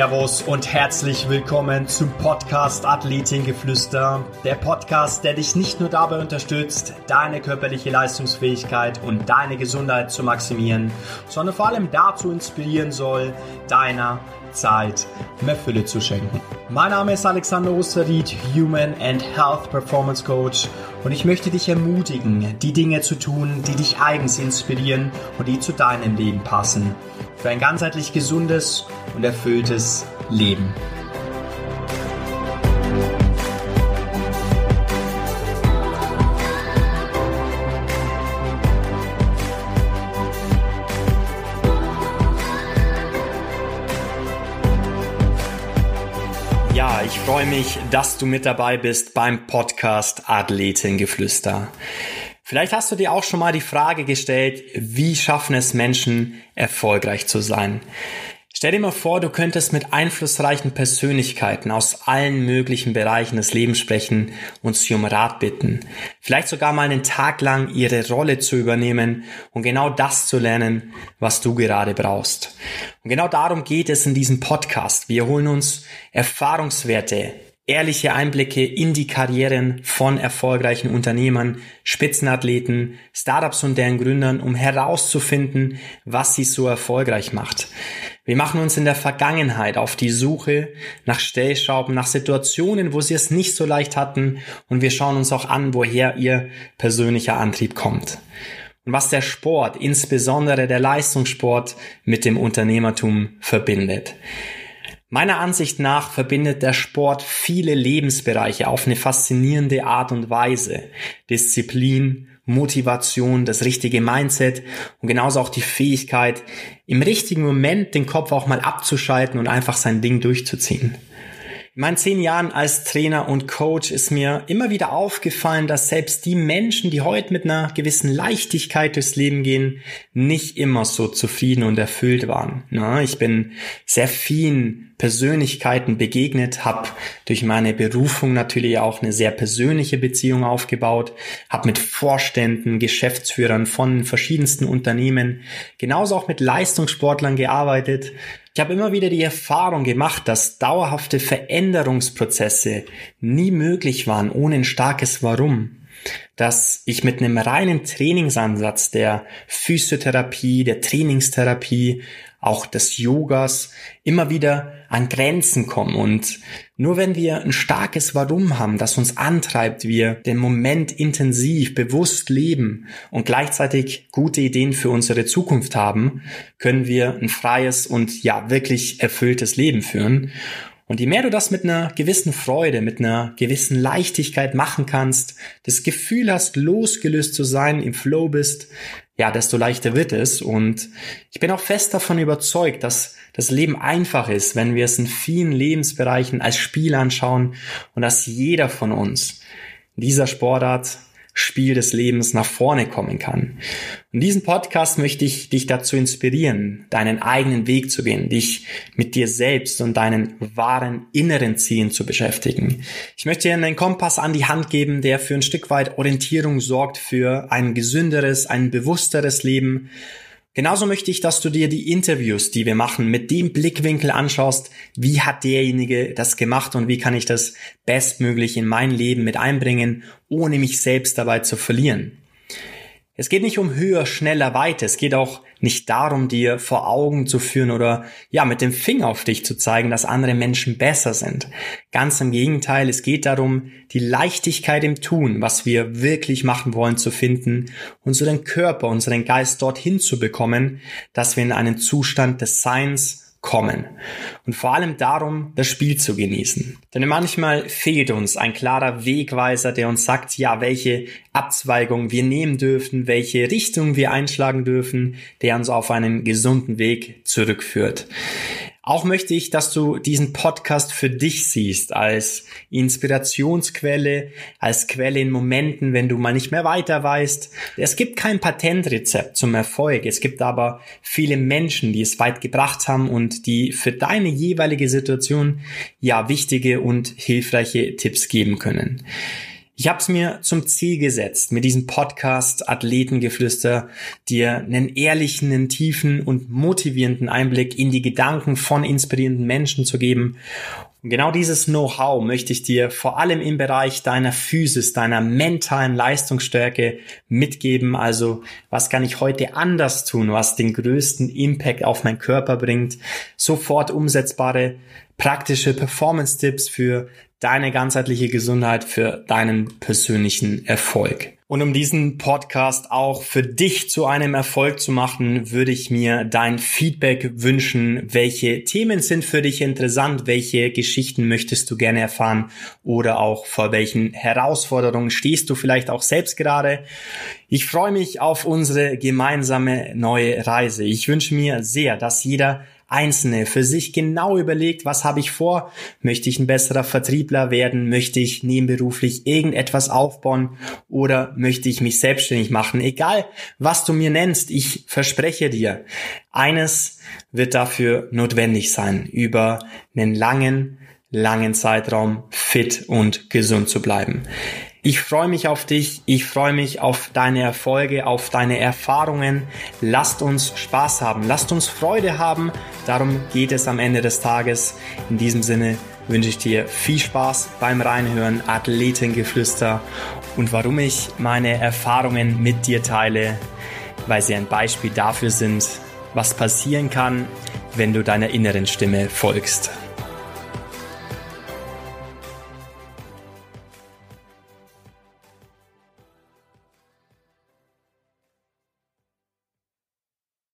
Servus und herzlich willkommen zum Podcast Athletengeflüster. Der Podcast, der dich nicht nur dabei unterstützt, deine körperliche Leistungsfähigkeit und deine Gesundheit zu maximieren, sondern vor allem dazu inspirieren soll, deiner Zeit mehr Fülle zu schenken. Mein Name ist Alexander Osterried, Human and Health Performance Coach und ich möchte dich ermutigen, die Dinge zu tun, die dich eigens inspirieren und die zu deinem Leben passen. Für ein ganzheitlich gesundes und erfülltes Leben. Ja, ich freue mich, dass du mit dabei bist beim Podcast Athletengeflüster. Vielleicht hast du dir auch schon mal die Frage gestellt, wie schaffen es Menschen, erfolgreich zu sein? Stell dir mal vor, du könntest mit einflussreichen Persönlichkeiten aus allen möglichen Bereichen des Lebens sprechen und sie um Rat bitten. Vielleicht sogar mal einen Tag lang ihre Rolle zu übernehmen und genau das zu lernen, was du gerade brauchst. Und genau darum geht es in diesem Podcast. Wir holen uns Erfahrungswerte, ehrliche Einblicke in die Karrieren von erfolgreichen Unternehmern, Spitzenathleten, Startups und deren Gründern, um herauszufinden, was sie so erfolgreich macht. Wir machen uns in der Vergangenheit auf die Suche nach Stellschrauben, nach Situationen, wo sie es nicht so leicht hatten und wir schauen uns auch an, woher ihr persönlicher Antrieb kommt. Und was der Sport, insbesondere der Leistungssport, mit dem Unternehmertum verbindet. Meiner Ansicht nach verbindet der Sport viele Lebensbereiche auf eine faszinierende Art und Weise. Disziplin, Motivation, das richtige Mindset und genauso auch die Fähigkeit, im richtigen Moment den Kopf auch mal abzuschalten und einfach sein Ding durchzuziehen. In meinen zehn Jahren als Trainer und Coach ist mir immer wieder aufgefallen, dass selbst die Menschen, die heute mit einer gewissen Leichtigkeit durchs Leben gehen, nicht immer so zufrieden und erfüllt waren. Ich bin sehr vielen Persönlichkeiten begegnet, habe durch meine Berufung natürlich auch eine sehr persönliche Beziehung aufgebaut, habe mit Vorständen, Geschäftsführern von verschiedensten Unternehmen, genauso auch mit Leistungssportlern gearbeitet. Ich habe immer wieder die Erfahrung gemacht, dass dauerhafte Veränderungsprozesse nie möglich waren ohne ein starkes Warum dass ich mit einem reinen Trainingsansatz der Physiotherapie, der Trainingstherapie, auch des Yogas immer wieder an Grenzen kommen. Und nur wenn wir ein starkes Warum haben, das uns antreibt, wir den Moment intensiv, bewusst leben und gleichzeitig gute Ideen für unsere Zukunft haben, können wir ein freies und ja wirklich erfülltes Leben führen. Und je mehr du das mit einer gewissen Freude, mit einer gewissen Leichtigkeit machen kannst, das Gefühl hast, losgelöst zu sein, im Flow bist, ja, desto leichter wird es. Und ich bin auch fest davon überzeugt, dass das Leben einfach ist, wenn wir es in vielen Lebensbereichen als Spiel anschauen und dass jeder von uns dieser Sportart Spiel des Lebens nach vorne kommen kann. In diesem Podcast möchte ich dich dazu inspirieren, deinen eigenen Weg zu gehen, dich mit dir selbst und deinen wahren inneren Zielen zu beschäftigen. Ich möchte dir einen Kompass an die Hand geben, der für ein Stück weit Orientierung sorgt für ein gesünderes, ein bewussteres Leben Genauso möchte ich, dass du dir die Interviews, die wir machen, mit dem Blickwinkel anschaust, wie hat derjenige das gemacht und wie kann ich das bestmöglich in mein Leben mit einbringen, ohne mich selbst dabei zu verlieren. Es geht nicht um höher, schneller, weiter. Es geht auch nicht darum, dir vor Augen zu führen oder ja, mit dem Finger auf dich zu zeigen, dass andere Menschen besser sind. Ganz im Gegenteil, es geht darum, die Leichtigkeit im Tun, was wir wirklich machen wollen, zu finden, unseren Körper, unseren Geist dorthin zu bekommen, dass wir in einen Zustand des Seins kommen. Und vor allem darum, das Spiel zu genießen. Denn manchmal fehlt uns ein klarer Wegweiser, der uns sagt, ja, welche Abzweigung wir nehmen dürfen, welche Richtung wir einschlagen dürfen, der uns auf einen gesunden Weg zurückführt. Auch möchte ich, dass du diesen Podcast für dich siehst als Inspirationsquelle, als Quelle in Momenten, wenn du mal nicht mehr weiter weißt. Es gibt kein Patentrezept zum Erfolg. Es gibt aber viele Menschen, die es weit gebracht haben und die für deine jeweilige Situation ja wichtige und hilfreiche Tipps geben können. Ich habe es mir zum Ziel gesetzt, mit diesem Podcast Athletengeflüster dir einen ehrlichen, einen tiefen und motivierenden Einblick in die Gedanken von inspirierenden Menschen zu geben und genau dieses Know-how möchte ich dir vor allem im Bereich deiner Physis, deiner mentalen Leistungsstärke mitgeben. Also was kann ich heute anders tun, was den größten Impact auf meinen Körper bringt. Sofort umsetzbare praktische Performance-Tipps für deine ganzheitliche Gesundheit, für deinen persönlichen Erfolg. Und um diesen Podcast auch für dich zu einem Erfolg zu machen, würde ich mir dein Feedback wünschen. Welche Themen sind für dich interessant? Welche Geschichten möchtest du gerne erfahren? Oder auch vor welchen Herausforderungen stehst du vielleicht auch selbst gerade? Ich freue mich auf unsere gemeinsame neue Reise. Ich wünsche mir sehr, dass jeder Einzelne für sich genau überlegt, was habe ich vor? Möchte ich ein besserer Vertriebler werden? Möchte ich nebenberuflich irgendetwas aufbauen? Oder möchte ich mich selbstständig machen? Egal, was du mir nennst, ich verspreche dir, eines wird dafür notwendig sein, über einen langen, langen Zeitraum fit und gesund zu bleiben. Ich freue mich auf dich, ich freue mich auf deine Erfolge, auf deine Erfahrungen. Lasst uns Spaß haben, lasst uns Freude haben. Darum geht es am Ende des Tages. In diesem Sinne wünsche ich dir viel Spaß beim Reinhören, Athletengeflüster und warum ich meine Erfahrungen mit dir teile, weil sie ein Beispiel dafür sind, was passieren kann, wenn du deiner inneren Stimme folgst.